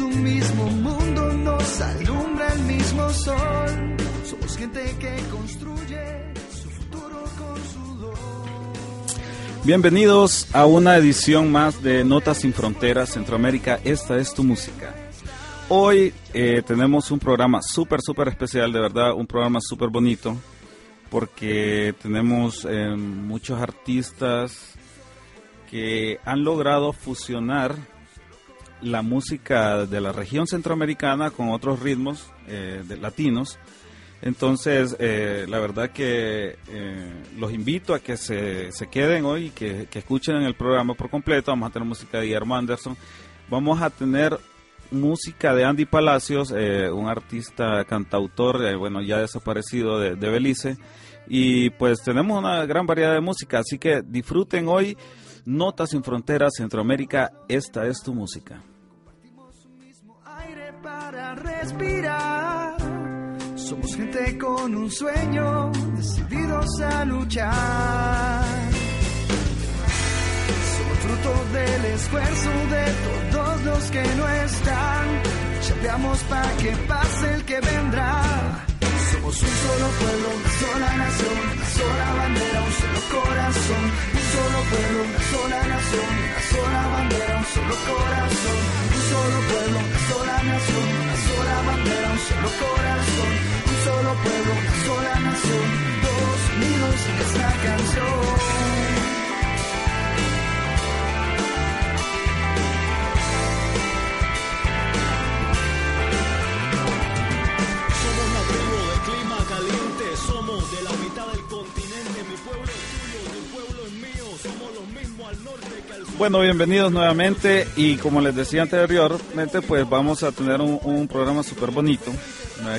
Un mismo mundo, nos alumbra el mismo sol. Somos gente que construye su futuro con sudor. Bienvenidos a una edición más de Notas sin Fronteras Centroamérica. Esta es tu música. Hoy eh, tenemos un programa súper, súper especial, de verdad, un programa súper bonito, porque tenemos eh, muchos artistas que han logrado fusionar la música de la región centroamericana con otros ritmos eh, de latinos. Entonces, eh, la verdad que eh, los invito a que se, se queden hoy y que, que escuchen el programa por completo. Vamos a tener música de Guillermo Anderson. Vamos a tener música de Andy Palacios, eh, un artista cantautor, bueno, ya desaparecido de, de Belice. Y pues tenemos una gran variedad de música, así que disfruten hoy Notas sin Fronteras Centroamérica. Esta es tu música. aire para respirar. Somos gente con un sueño, decididos a luchar. Somos fruto del esfuerzo de todos los que no están. Chateamos para que pase el que vendrá. Somos un solo pueblo, una sola nación, una sola bandera, un solo corazón. Un solo pueblo, una sola nación, una sola bandera, un solo corazón. Un solo pueblo, una sola nación, una sola bandera, un solo corazón. Un solo pueblo, una sola nación, todos unidos esta canción. Bueno, bienvenidos nuevamente y como les decía anteriormente, pues vamos a tener un, programa súper bonito.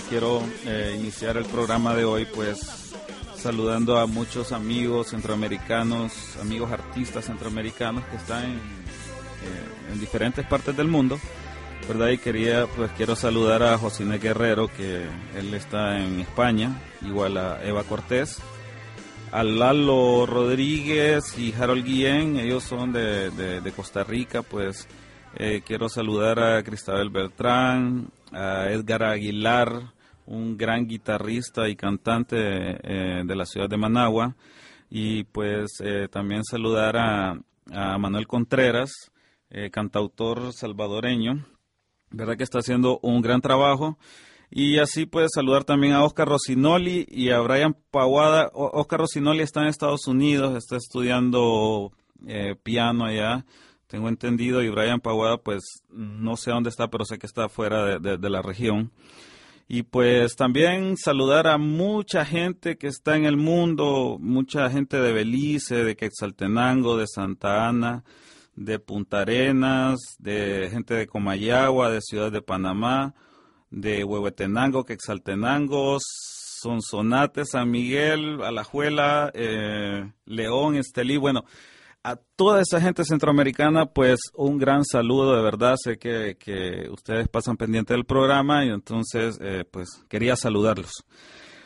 Quiero eh, iniciar el programa de hoy pues saludando a muchos amigos centroamericanos, amigos artistas centroamericanos que están en, eh, en diferentes partes del mundo. ¿verdad? Y quería, pues quiero saludar a José Guerrero, que él está en España, igual a Eva Cortés, a Lalo Rodríguez y Harold Guillén, ellos son de, Costa Rica, pues eh, quiero saludar a Cristabel Beltrán, a Edgar Aguilar, un gran guitarrista y cantante eh, de la ciudad de Managua, y pues eh, también saludar a, a Manuel Contreras, eh, cantautor salvadoreño, verdad que está haciendo un gran trabajo. Y así pues saludar también a Oscar Rocinoli y a Brian Paguada. O- Oscar Rocinoli está en Estados Unidos, está estudiando eh, piano allá, tengo entendido, y Brian Paguada pues no sé dónde está, pero sé que está fuera de, de- de la región. Y pues también saludar a mucha gente que está en el mundo, mucha gente de Belice, de Quetzaltenango, de Santa Ana, de Punta Arenas, de gente de Comayagua, de Ciudad de Panamá, de Huehuetenango, Quexaltenango, Sonsonate, San Miguel, Alajuela, eh, León, Estelí, bueno, a toda esa gente centroamericana, pues un gran saludo, de verdad, sé que, que ustedes pasan pendiente del programa y entonces, eh, pues quería saludarlos.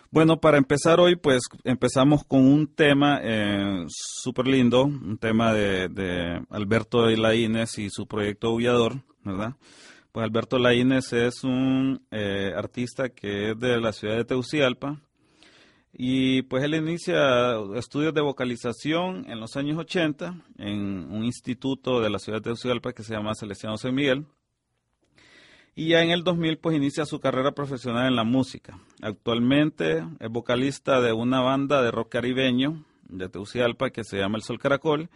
Bueno, para empezar hoy, pues empezamos con un tema eh, súper lindo, un tema de, de Alberto Laínez y su proyecto Aullador, ¿verdad? Pues Alberto Laínez es un eh, artista que es de la ciudad de Teucigalpa y pues él inicia estudios de vocalización en los años 80 en un instituto de la ciudad de Teucigalpa que se llama Celestiano San Miguel. Y ya en el 2000 pues inicia su carrera profesional en la música. Actualmente es vocalista de una banda de rock caribeño de Teucigalpa que se llama El Sol Caracol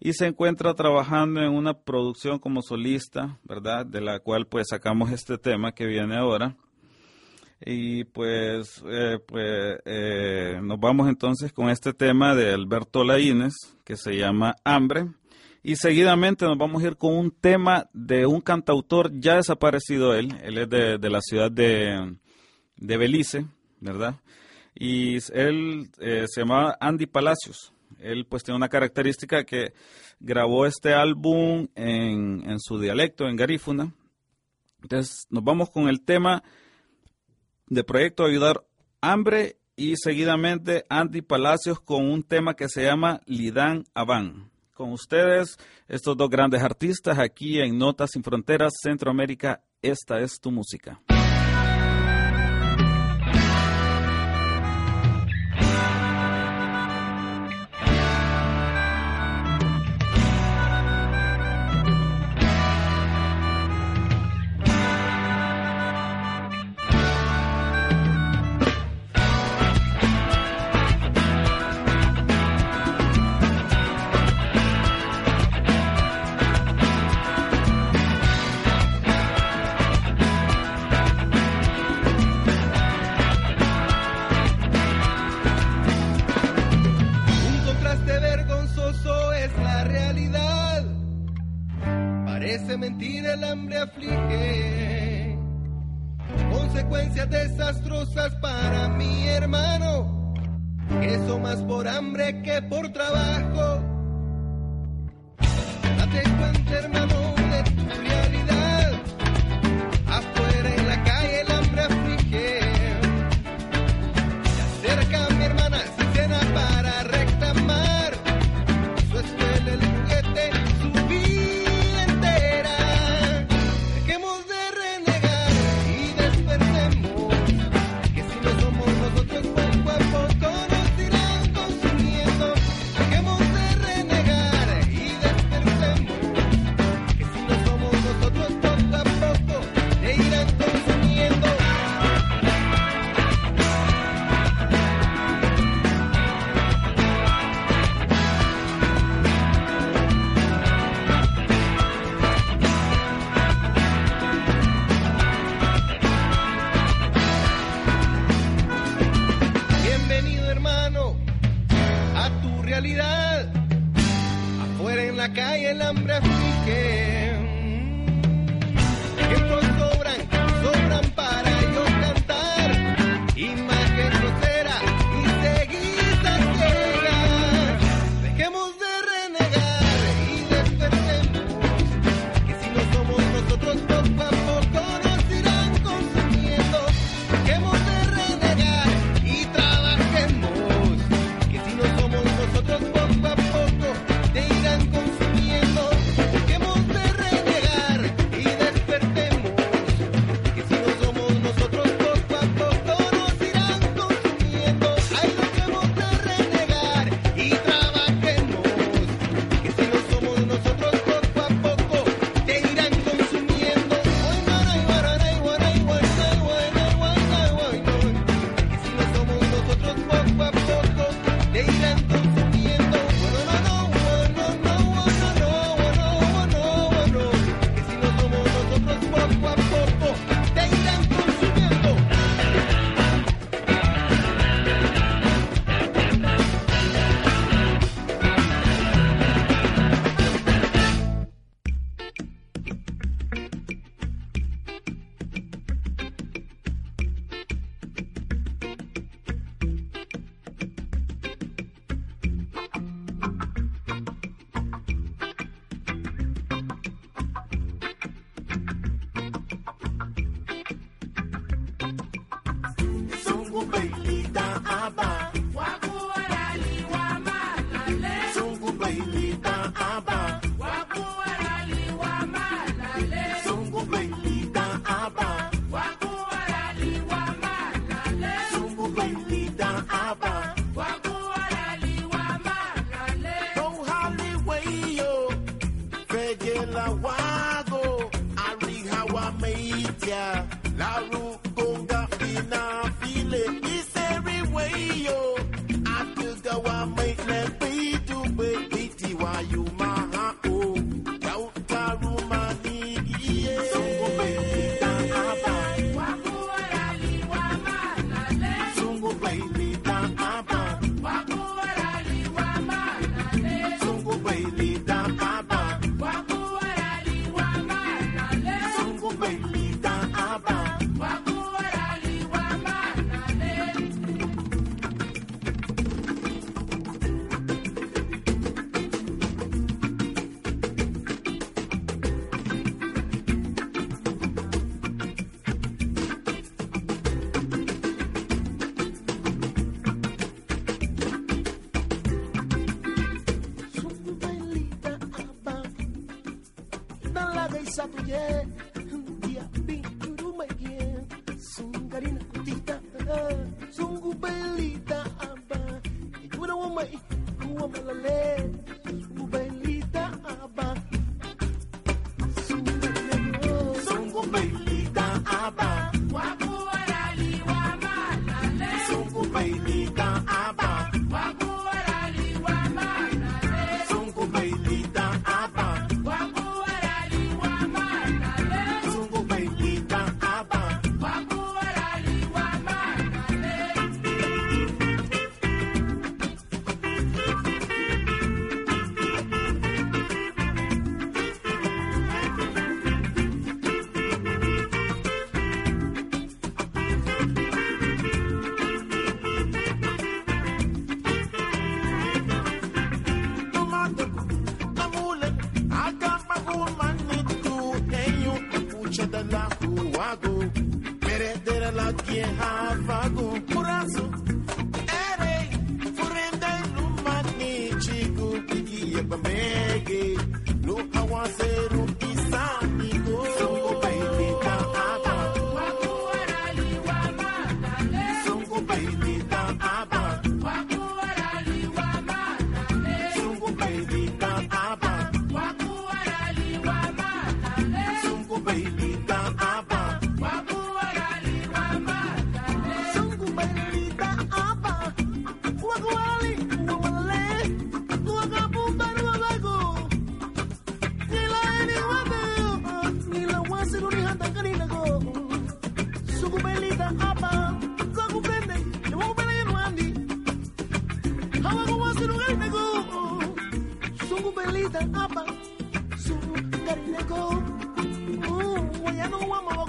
y se encuentra trabajando en una producción como solista, ¿verdad? De la cual pues sacamos este tema que viene ahora. Y pues, eh, pues eh, nos vamos entonces con este tema de Alberto Laínez que se llama Hambre. Y seguidamente nos vamos a ir con un tema de un cantautor ya desaparecido él. Él es de, de la ciudad de, de, Belice, ¿verdad? Y él eh, se llama Andy Palacios. Él pues tiene una característica que grabó este álbum en, en su dialecto, en garífuna. Entonces nos vamos con el tema de Proyecto Ayudar Hambre y seguidamente Andy Palacios con un tema que se llama Lidán Aván con ustedes estos dos grandes artistas aquí en Notas sin Fronteras Centroamérica. Esta es tu música. realidad. Afuera en la calle el hambre pique. 我美丽的阿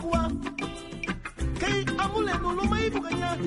kuwa kai amule no lumai buganya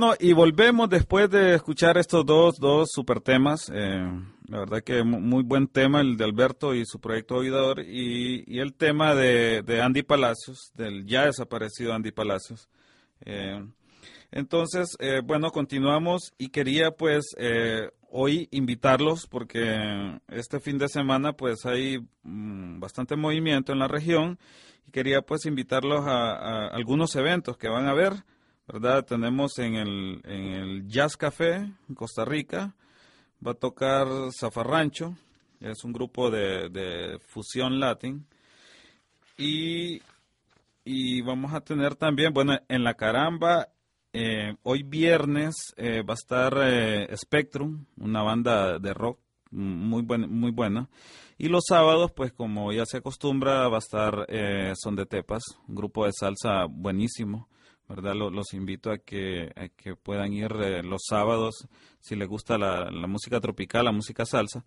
Bueno, y volvemos después de escuchar estos dos, dos super temas. Eh, la verdad que muy buen tema el de Alberto y su proyecto Oidor y, y el tema de, de, Andy Palacios, del ya desaparecido Andy Palacios. Eh, entonces, eh, bueno, continuamos y quería pues eh, hoy invitarlos porque este fin de semana pues hay mm, bastante movimiento en la región y quería pues invitarlos a, a algunos eventos que van a haber. ¿Verdad? Tenemos en el, en el Jazz Café en Costa Rica, va a tocar Zafarrancho, es un grupo de, de fusión latín. Y, y vamos a tener también, bueno, en la caramba, eh, hoy viernes eh, va a estar eh, Spectrum, una banda de rock muy, buen, muy buena. Y los sábados, pues como ya se acostumbra, va a estar Son de Tepas, un grupo de salsa buenísimo. ¿Verdad? Los, invito a que, que puedan ir los sábados, si les gusta la, la música tropical, la música salsa.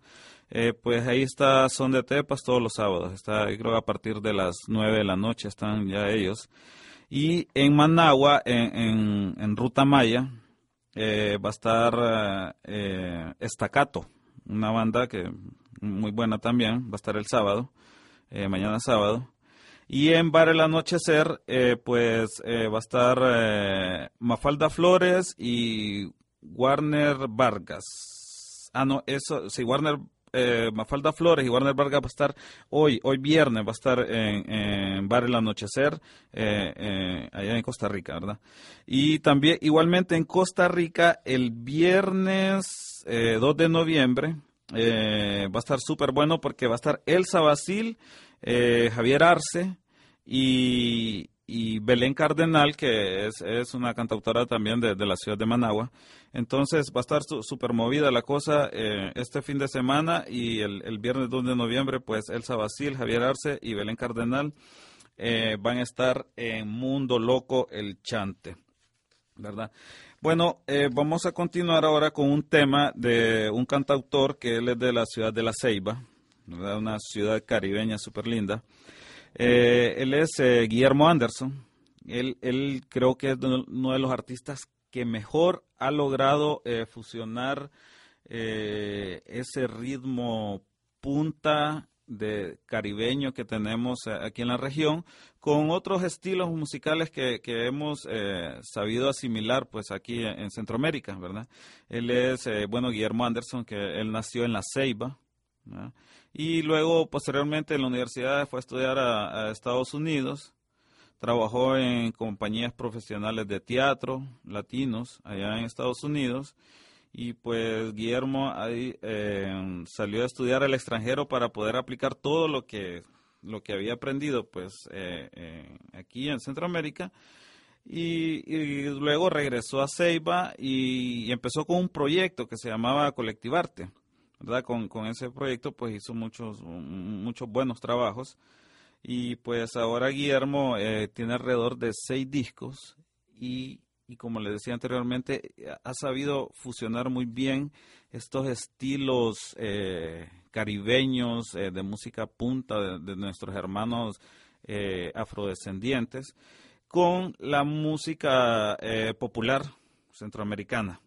pues ahí está Son de Tepas todos los sábados. Está, creo, a partir de las 9 de la noche están ya ellos. Y en Managua, en, en, Ruta Maya, eh, va a estar eh, Estacato, una banda que muy buena también, va a estar el sábado, eh, mañana sábado. Y en Bar el Anochecer, eh, pues va a estar Mafalda Flores y Warner Vargas. Ah, no, eso, sí, Warner eh, Mafalda Flores y Warner Vargas va a estar hoy, hoy viernes, va a estar en, Bar El Anochecer, eh, eh, allá en Costa Rica, ¿verdad? Y también, igualmente en Costa Rica, el viernes 2 de noviembre, va a estar súper bueno porque va a estar Elsa Basil, Javier Arce y, Belén Cardenal, que es, es una cantautora también de, la ciudad de Managua. Entonces va a estar súper movida la cosa eh, este fin de semana y el, el, viernes 2 de noviembre, pues Elsa Basil, Javier Arce y Belén Cardenal eh, van a estar en Mundo Loco el Chante, ¿verdad? Bueno, eh, vamos a continuar ahora con un tema de un cantautor que él es de la ciudad de La Ceiba, una ciudad caribeña súper linda. Eh, él es eh, Guillermo Anderson. Él, él, creo que es uno de los artistas que mejor ha logrado eh, fusionar ese ritmo punta de caribeño que tenemos aquí en la región con otros estilos musicales que, que hemos sabido asimilar pues aquí en, Centroamérica, ¿verdad? Él es, bueno, Guillermo Anderson, que él nació en La Ceiba, y luego, posteriormente, en la universidad fue a estudiar a, Estados Unidos. Trabajó en compañías profesionales de teatro latinos allá en Estados Unidos. Y pues Guillermo ahí eh, salió a estudiar al extranjero para poder aplicar todo lo que, lo que había aprendido pues eh, eh, aquí en Centroamérica. Y, luego regresó a Ceiba y, empezó con un proyecto que se llamaba Colectivarte con, con ese proyecto pues hizo muchos, muchos buenos trabajos y pues ahora Guillermo eh, tiene alrededor de seis discos y, y como le decía anteriormente, ha sabido fusionar muy bien estos estilos eh, caribeños eh, de música punta de, de nuestros hermanos afrodescendientes con la música popular centroamericana.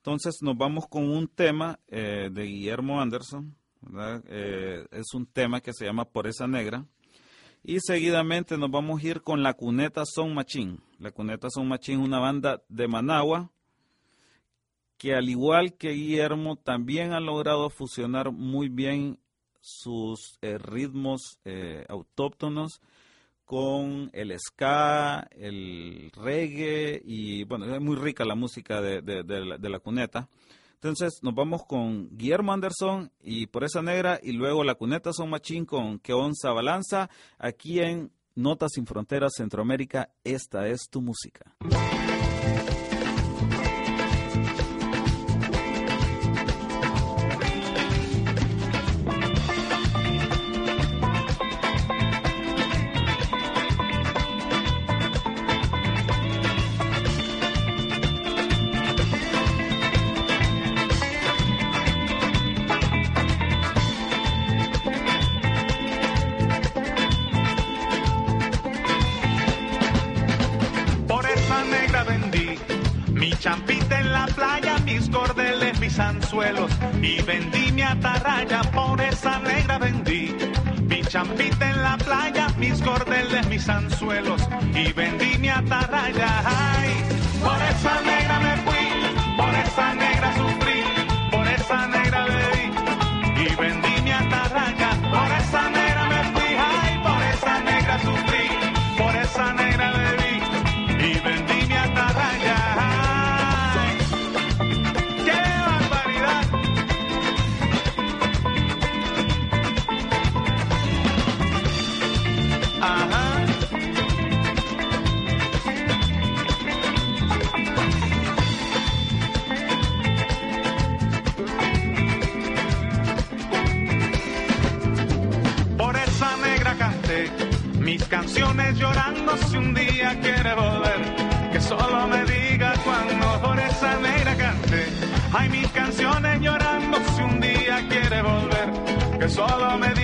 Entonces nos vamos con un tema eh, de Guillermo Anderson, eh, es un tema que se llama Por esa negra. Y seguidamente nos vamos a ir con La Cuneta Son Machín. La Cuneta Son Machín es una banda de Managua que al igual que Guillermo también ha logrado fusionar muy bien sus eh, ritmos autóctonos con el ska, el reggae y bueno, es muy rica la música de, de, la, cuneta. Entonces nos vamos con Guillermo Anderson y por esa negra y luego la cuneta son machín con Que Onza Balanza aquí en Notas sin Fronteras Centroamérica. Esta es tu música. solo me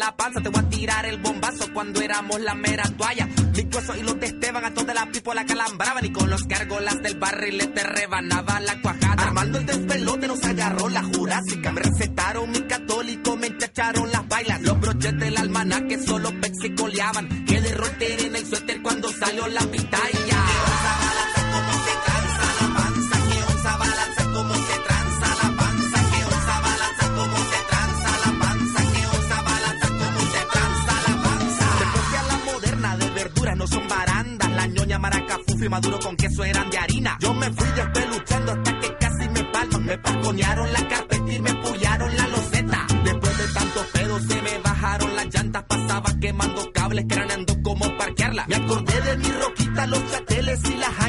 la panza. Te voy a tirar el bombazo cuando éramos la mera toalla. Mis huesos y los de a toda la pipo la calambraban. Y con los gárgolas del barril le te rebanaban la cuajada. Armando el despelote nos agarró la jurásica. Me recetaron mi católico, me enchacharon las bailas. Los broches del almanaque solo pexicoleaban. Que de en el suéter cuando salió la pitaya. son barandas. La ñoña maraca, fufi maduro con queso eran de harina. Yo me fui despeluchando hasta que casi me palman. Me pasconearon la carpeta y me pullaron la loseta. Después de tantos pedos se me bajaron las llantas. Pasaba quemando cables, craneando como parquearla. Me acordé de mi roquita, los chateles y las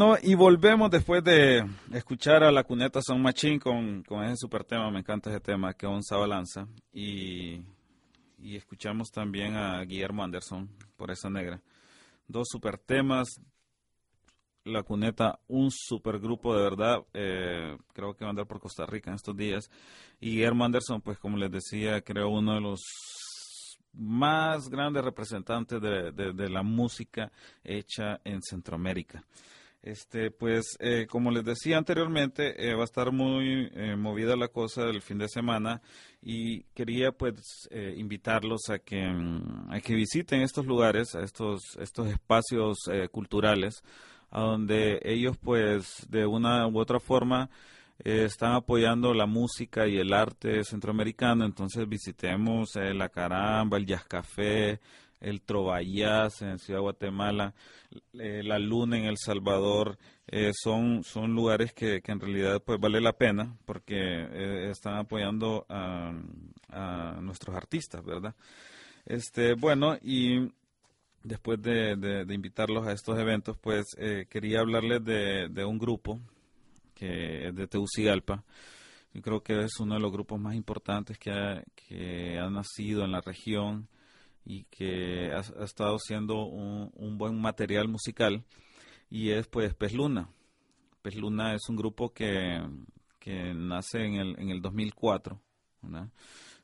Bueno, y volvemos después de escuchar a la cuneta Son Machín con, con ese super tema, me encanta ese tema, que un Balanza. Y, y escuchamos también a Guillermo Anderson por esa negra. Dos super temas. La cuneta, un super grupo de verdad. eh, creo que va a andar por Costa Rica en estos días. Y Guillermo Anderson, pues como les decía, creo uno de los más grandes representantes de- de la música hecha en Centroamérica. Este, pues, eh, como les decía anteriormente, eh, va a estar muy eh, movida la cosa del fin de semana y quería, pues, eh, invitarlos a que, mm, a que visiten estos lugares, a estos, estos espacios eh, culturales, a donde ellos, pues, de una u otra forma, están apoyando la música y el arte centroamericano. Entonces, visitemos la Caramba, el Jazz Café, el Trovallas en Ciudad de Guatemala, eh, la Luna en El Salvador, eh, son, son lugares que, que en realidad pues vale la pena porque eh, están apoyando a, nuestros artistas, ¿verdad? Este, bueno, y después de, de- de invitarlos a estos eventos, pues eh, quería hablarles de, de un grupo que es de Tegucigalpa. Yo creo que es uno de los grupos más importantes que ha, que ha nacido en la región y que ha, estado siendo un, buen material musical y es pues Pez Luna. Pez Luna es un grupo que, que nace en el, en el 2004, ¿verdad?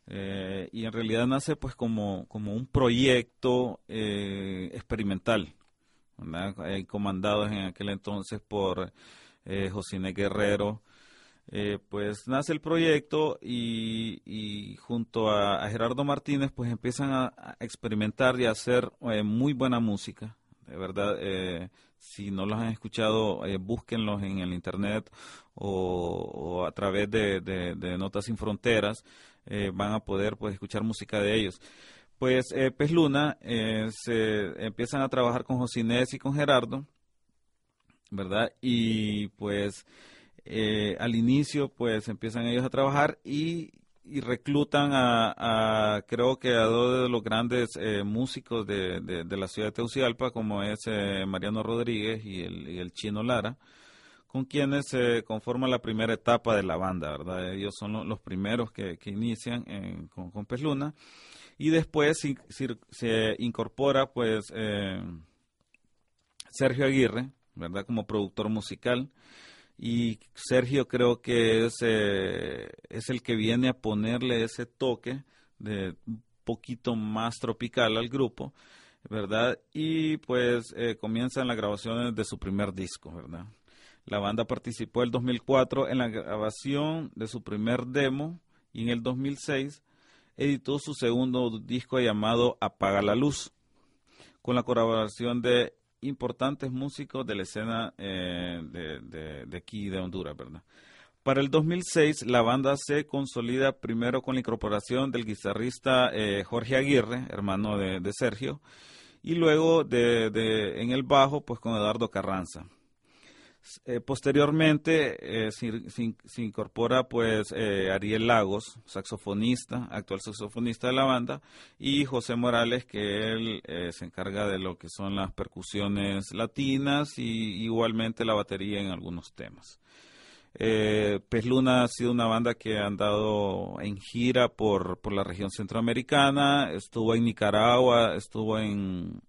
Eh, y en realidad nace pues como, como un proyecto eh, experimental. Eh, comandados en aquel entonces por eh, Josine Guerrero, eh, pues nace el proyecto y, y junto a, Gerardo Martínez pues empiezan a, experimentar y a hacer eh, muy buena música. De verdad, eh, si no los han escuchado, eh, búsquenlos en el internet o, a través de, de- Notas Sin Fronteras, eh, van a poder pues escuchar música de ellos. Pues Pez Luna se empiezan a trabajar con Josinés y con Gerardo, ¿verdad? Y pues eh, al inicio pues empiezan ellos a trabajar y y reclutan a, creo que a dos de los grandes eh, músicos de, de, la ciudad de Teucigalpa, como es eh, Mariano Rodríguez y el, el, Chino Lara, con quienes se conforma la primera etapa de la banda, ¿verdad? Ellos son los primeros que, que inician con, con Pez Luna y después se, incorpora pues eh, Sergio Aguirre, ¿verdad? Como productor musical y Sergio creo que es, eh, es el que viene a ponerle ese toque de un poquito más tropical al grupo, ¿verdad? Y pues eh, comienzan las grabaciones de su primer disco, ¿verdad? La banda participó el 2004 en la grabación de su primer demo y en el 2006 editó su segundo disco llamado Apaga la Luz, con la colaboración de importantes músicos de la escena eh, de, aquí de Honduras, ¿verdad? Para el 2006, la banda se consolida primero con la incorporación del guitarrista eh, Jorge Aguirre, hermano de, Sergio, y luego de, en el bajo, pues con Eduardo Carranza. Eh, posteriormente eh, se, incorpora pues eh, Ariel Lagos, saxofonista, actual saxofonista de la banda, y José Morales, que él se encarga de lo que son las percusiones latinas y igualmente la batería en algunos temas. Pez Luna ha sido una banda que ha andado en gira por, por la región centroamericana, estuvo en Nicaragua, estuvo en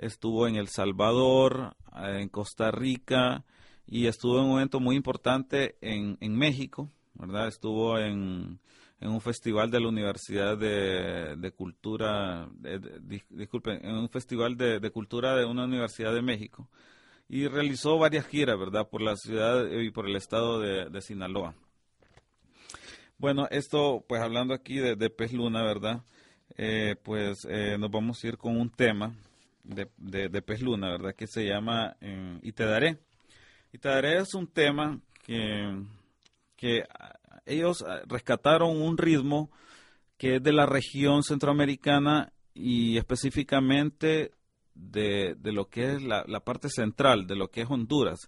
estuvo en El Salvador, en Costa Rica y estuvo en un evento muy importante en, en México, ¿verdad? Estuvo en, en un festival de la Universidad de, de Cultura, disculpen, en un festival de, cultura de una universidad de México y realizó varias giras, ¿verdad? Por la ciudad y por el estado de, Sinaloa. Bueno, esto, pues hablando aquí de, de Pez Luna, ¿verdad? Eh, pues eh, nos vamos a ir con un tema de, de, Pez Luna, ¿verdad? Que se llama eh, Y te daré. Y te daré es un tema que, que ellos rescataron un ritmo que es de la región centroamericana y específicamente de, de lo que es la, la, parte central, de lo que es Honduras.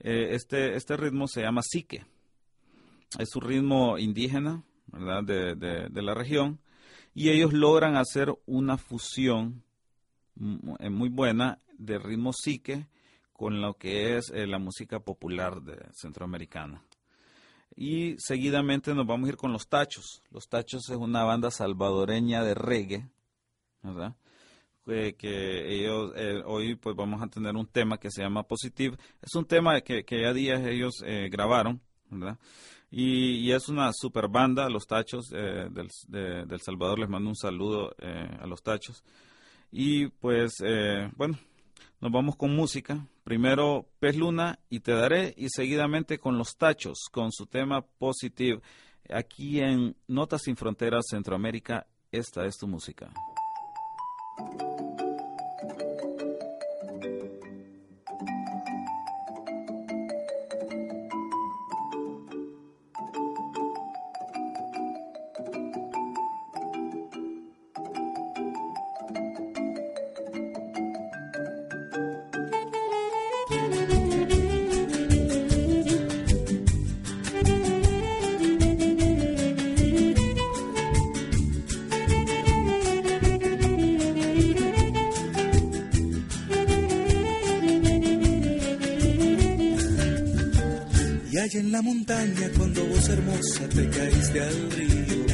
Eh, este, este ritmo se llama sique. Es un ritmo indígena, ¿verdad? De, de, de la región. Y ellos logran hacer una fusión muy buena de ritmo psique con lo que es eh, la música popular de centroamericana. Y seguidamente nos vamos a ir con Los Tachos. Los Tachos es una banda salvadoreña de reggae, ¿verdad? que ellos eh, hoy pues vamos a tener un tema que se llama Positive. Es un tema que, que ya días ellos grabaron, ¿verdad? Y, es una super banda, Los Tachos del, del Salvador. Les mando un saludo a Los Tachos. Y pues, eh, bueno, nos vamos con música. Primero Pez Luna y Te Daré y seguidamente con Los Tachos, con su tema Positive. Aquí en Notas sin Fronteras Centroamérica, esta es tu música. La montaña cuando vos hermosa te caíste al río.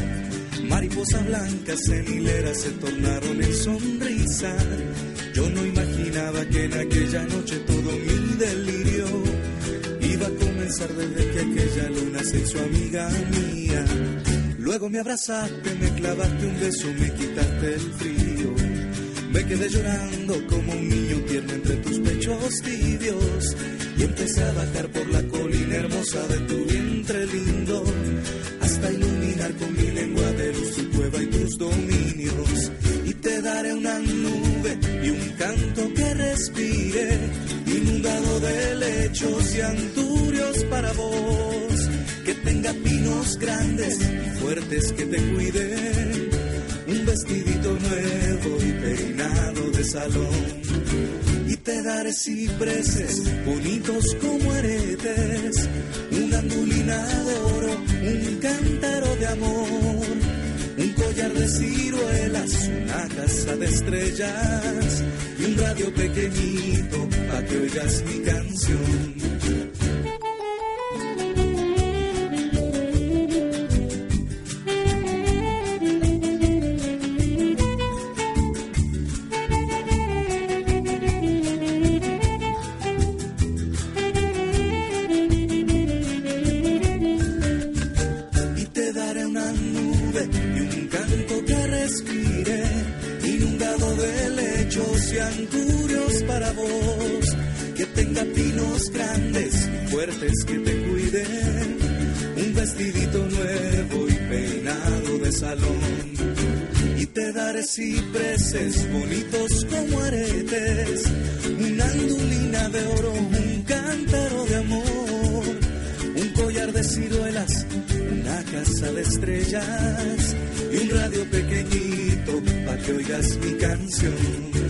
Mariposas blancas en hilera se tornaron en sonrisa. Yo no imaginaba que en aquella noche todo mi delirio iba a comenzar desde que aquella luna se hizo amiga mía. Luego me abrazaste, me clavaste un beso, me quitaste el frío. Me quedé llorando como un niño tierno entre tus pechos tibios y empecé a bajar por la colina hermosa de tu vientre lindo hasta iluminar con mi lengua de luz tu cueva y tus dominios. Y te daré una nube y un canto que respire inundado de lechos y anturios para vos. Que tenga pinos grandes y fuertes que te cuiden un vestidito nuevo y peinado de salón te daré cipreses bonitos como aretes, una andulina de oro, un cántaro de amor, un collar de ciruelas, una casa de estrellas y un radio pequeñito para que oigas mi canción. Pinos grandes y fuertes que te cuiden, un vestidito nuevo y peinado de salón. Y te daré cipreses bonitos como aretes, una andulina de oro, un cántaro de amor un collar de ciruelas, una casa de estrellas y un radio pequeñito para que oigas mi canción.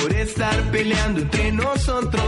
Por estar peleando entre nosotros,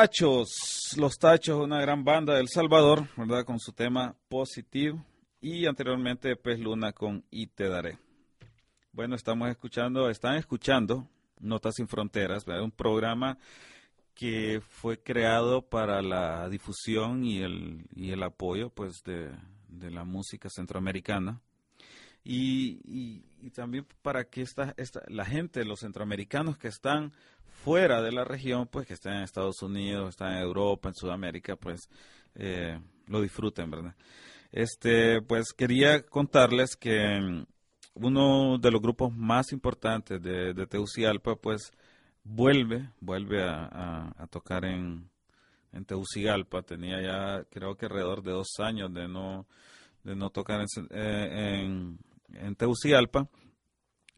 Tachos, Los Tachos, una gran banda de El Salvador, ¿verdad? Con su tema Positivo. Y anteriormente Pez Luna con Y Te Daré. Bueno, estamos escuchando, están escuchando Notas sin Fronteras, ¿verdad? un programa que fue creado para la difusión y el, y el apoyo pues de, de la música centroamericana y, también para que esta, esta, la gente, los centroamericanos que están fuera de la región, pues que están en Estados Unidos, están en Europa, en Sudamérica, pues eh, lo disfruten, ¿verdad? Este, pues quería contarles que mm, uno de los grupos más importantes de, de Teucigalpa, pues vuelve, vuelve a, tocar en, en Teucigalpa. Tenía ya, creo que alrededor de dos años de no, de no tocar en, eh, en, en Tegucigalpa,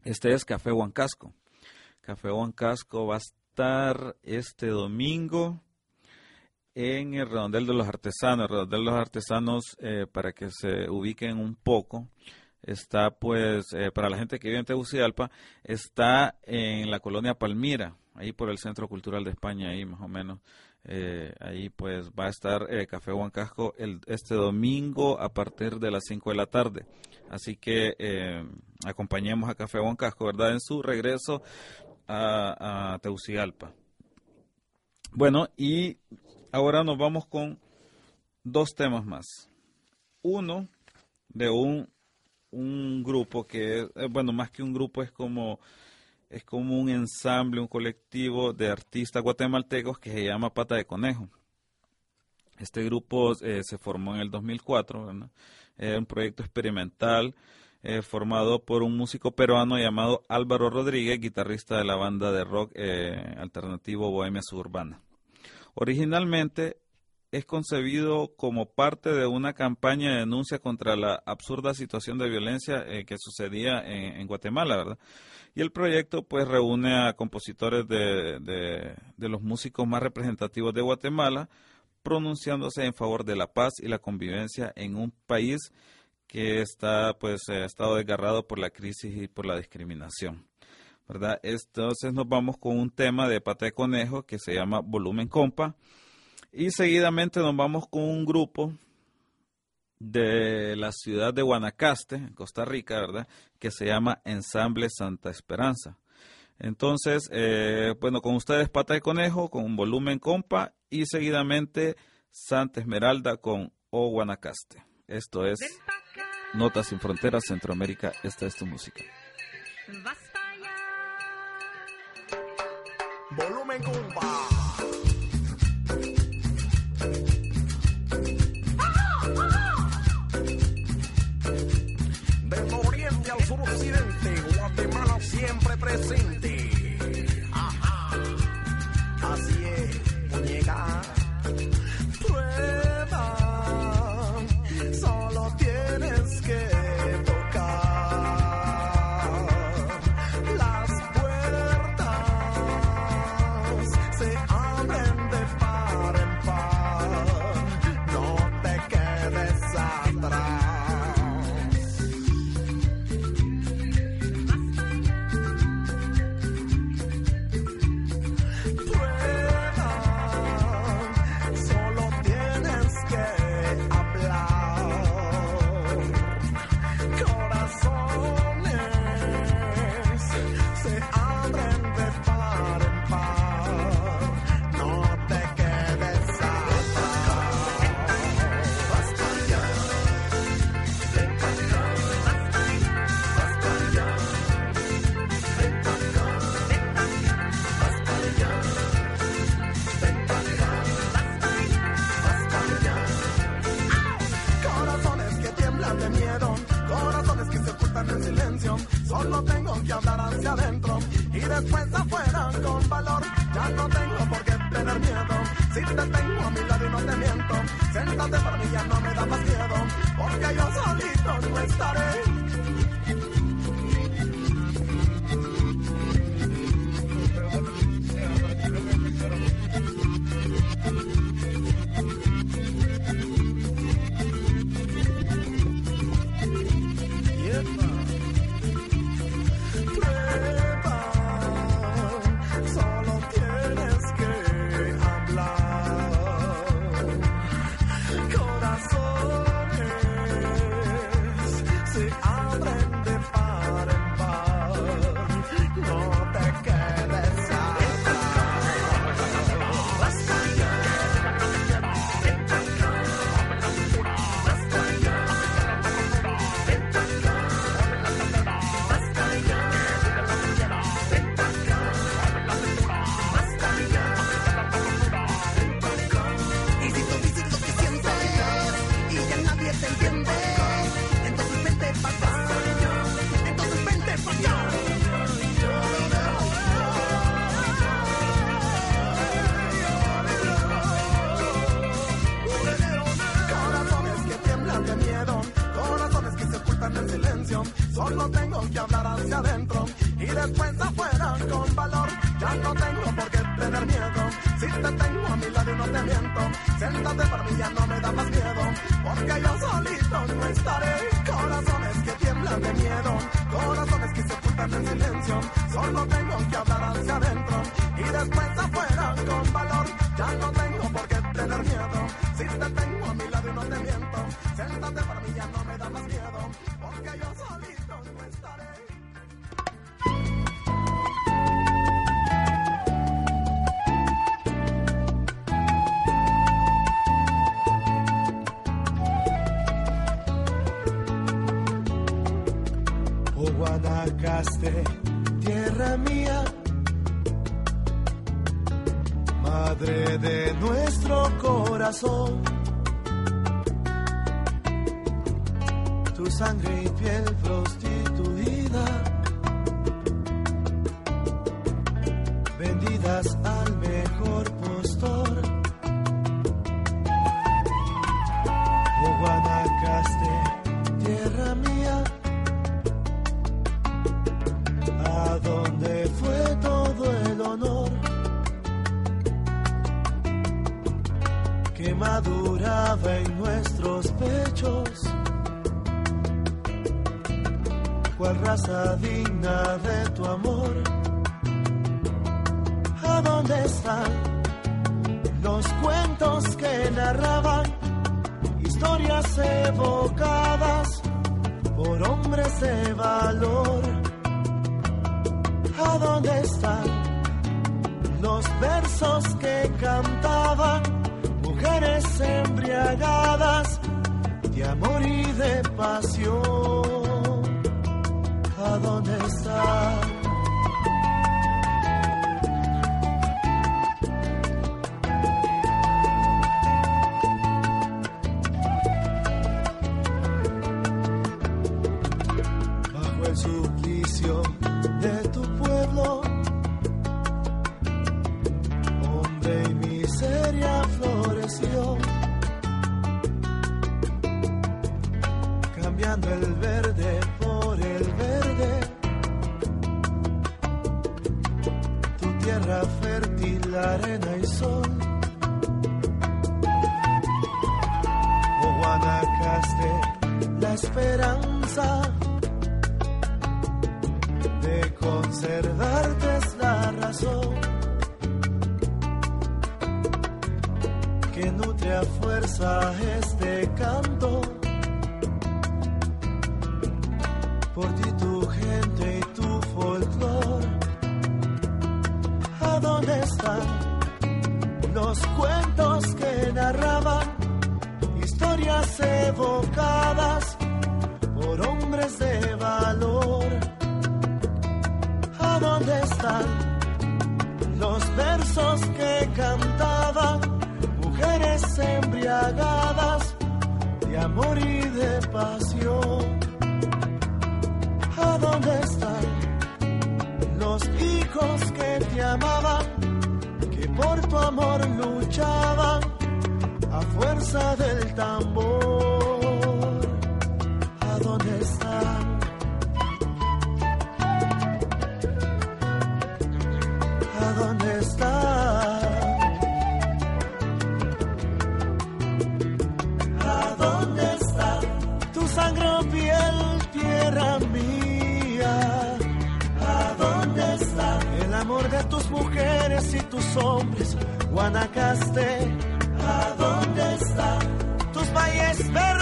este es Café Huancasco. Café Huancasco va a estar este domingo en el Redondel de los Artesanos. El Redondel de los Artesanos, eh, para que se ubiquen un poco, está pues, eh, para la gente que vive en Tegucigalpa, está en la colonia Palmira, ahí por el Centro Cultural de España, ahí más o menos. Eh, ahí pues va a estar eh, Café Huancasco el, este domingo a partir de las 5 de la tarde. Así que eh, acompañemos a Café Huancasco, ¿verdad? En su regreso a, a Teucigalpa. Bueno, y ahora nos vamos con dos temas más. Uno de un, un grupo que, bueno, más que un grupo es como es como un ensamble, un colectivo de artistas guatemaltecos que se llama Pata de Conejo. Este grupo eh, se formó en el 2004, ¿verdad? Era un proyecto experimental eh, formado por un músico peruano llamado Álvaro Rodríguez, guitarrista de la banda de rock eh, alternativo Bohemia Suburbana. Originalmente es concebido como parte de una campaña de denuncia contra la absurda situación de violencia que sucedía en, Guatemala, ¿verdad? Y el proyecto pues reúne a compositores de, de, los músicos más representativos de Guatemala, pronunciándose en favor de la paz y la convivencia en un país que está pues ha estado desgarrado por la crisis y por la discriminación. ¿verdad? Entonces nos vamos con un tema de pata conejo que se llama Volumen Compa y seguidamente nos vamos con un grupo de la ciudad de Guanacaste, Costa Rica, ¿verdad? Que se llama Ensamble Santa Esperanza. Entonces, eh, bueno, con ustedes Pata de Conejo, con un volumen compa y seguidamente Santa Esmeralda con O Guanacaste. Esto es Notas sin Fronteras Centroamérica, esta es tu música. Volumen compa. Siempre presente. Ajá. Así es, muñeca. raza digna de tu amor. ¿A dónde están los cuentos que narraban historias evocadas por hombres de valor? ¿A dónde están los versos que cantaban mujeres embriagadas de amor y de pasión? a dónde estás. revocadas por hombres de valor. ¿A dónde están los versos que cantaba? Mujeres embriagadas de amor y de pasión. ¿A dónde están los hijos que te amaban? Que por tu amor luchaban a fuerza del tambor. mujeres y tus hombres, Guanacaste, ¿a dónde están tus valles verdes?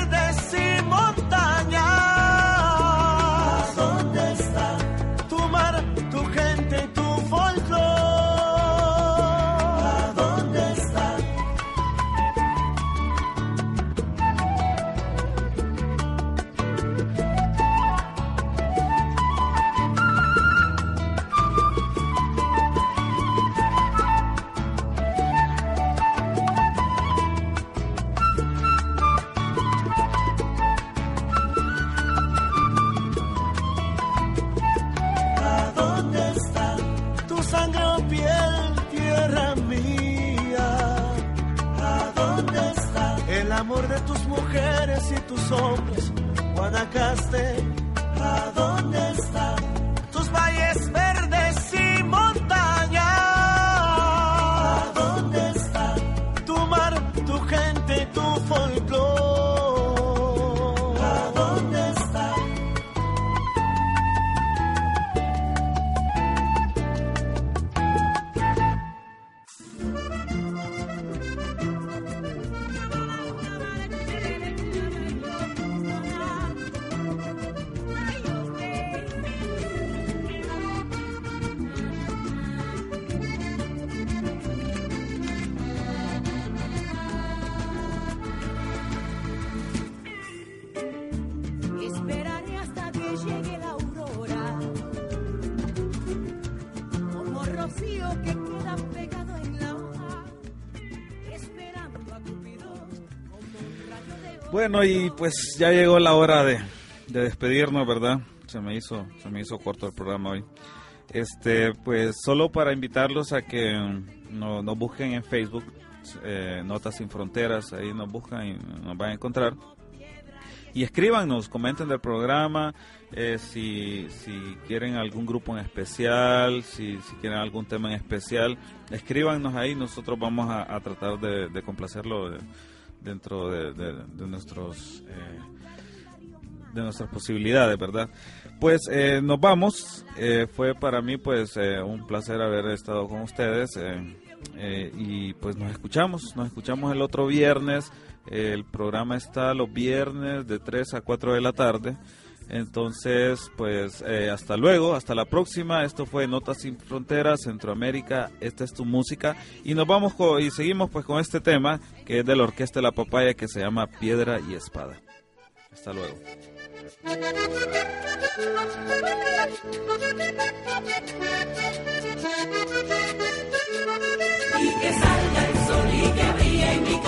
amor de tus mujeres y tus hombres. Guanacaste, ¿a dónde estás? Bueno, y pues ya llegó la hora de, de despedirnos, ¿verdad? Se me hizo, se me hizo corto el programa hoy. Este, pues solo para invitarlos a que mm, no- nos busquen en Facebook, eh, Notas Sin Fronteras, ahí nos buscan y nos van a encontrar. Y escríbanos, comenten del programa, eh, si, si quieren algún grupo en especial, si, si quieren algún tema en especial, escríbanos ahí, nosotros vamos a, a tratar de, de complacerlo eh, dentro de, de- nuestros eh, de nuestras posibilidades, ¿verdad? Pues eh, nos vamos. Eh, fue para mí pues eh, un placer haber estado con ustedes eh, eh, y pues nos escuchamos, nos escuchamos el otro viernes. El programa está los viernes de 3 a 4 de la tarde. Entonces, pues eh, hasta luego, hasta la próxima. Esto fue Notas sin Fronteras, Centroamérica. Esta es tu música. Y nos vamos co- y seguimos pues con este tema que es de la Orquesta de la Papaya que se llama Piedra y Espada. Hasta luego. Y que salga el sol y que brille en mi